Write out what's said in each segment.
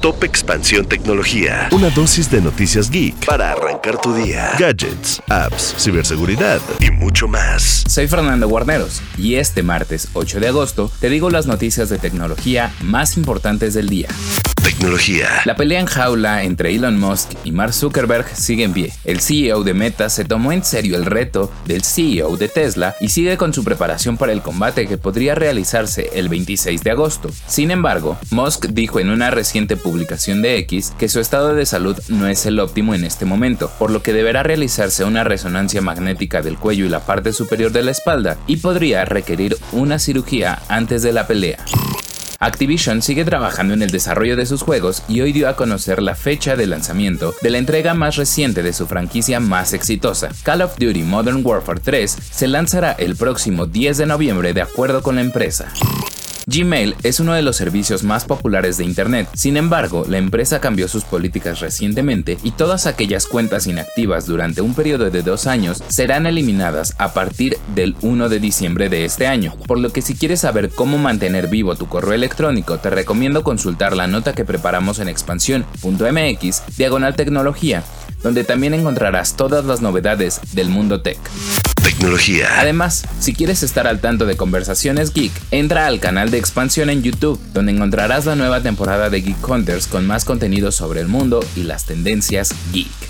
Top Expansión Tecnología. Una dosis de noticias geek para arrancar tu día. Gadgets, apps, ciberseguridad y mucho más. Soy Fernando Guarneros y este martes 8 de agosto te digo las noticias de tecnología más importantes del día. Tecnología. La pelea en jaula entre Elon Musk y Mark Zuckerberg sigue en pie. El CEO de Meta se tomó en serio el reto del CEO de Tesla y sigue con su preparación para el combate que podría realizarse el 26 de agosto. Sin embargo, Musk dijo en una reciente publicación de X que su estado de salud no es el óptimo en este momento, por lo que deberá realizarse una resonancia magnética del cuello y la parte superior de la espalda y podría requerir una cirugía antes de la pelea. Activision sigue trabajando en el desarrollo de sus juegos y hoy dio a conocer la fecha de lanzamiento de la entrega más reciente de su franquicia más exitosa. Call of Duty Modern Warfare 3 se lanzará el próximo 10 de noviembre de acuerdo con la empresa. Gmail es uno de los servicios más populares de Internet, sin embargo, la empresa cambió sus políticas recientemente y todas aquellas cuentas inactivas durante un periodo de dos años serán eliminadas a partir del 1 de diciembre de este año, por lo que si quieres saber cómo mantener vivo tu correo electrónico, te recomiendo consultar la nota que preparamos en expansión.mx, diagonal tecnología, donde también encontrarás todas las novedades del mundo tech. Tecnología. Además, si quieres estar al tanto de conversaciones geek, entra al canal de expansión en YouTube, donde encontrarás la nueva temporada de Geek Hunters con más contenido sobre el mundo y las tendencias geek.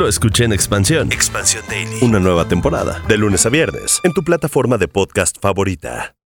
lo escuché en Expansión. Expansión Daily. Una nueva temporada, de lunes a viernes, en tu plataforma de podcast favorita.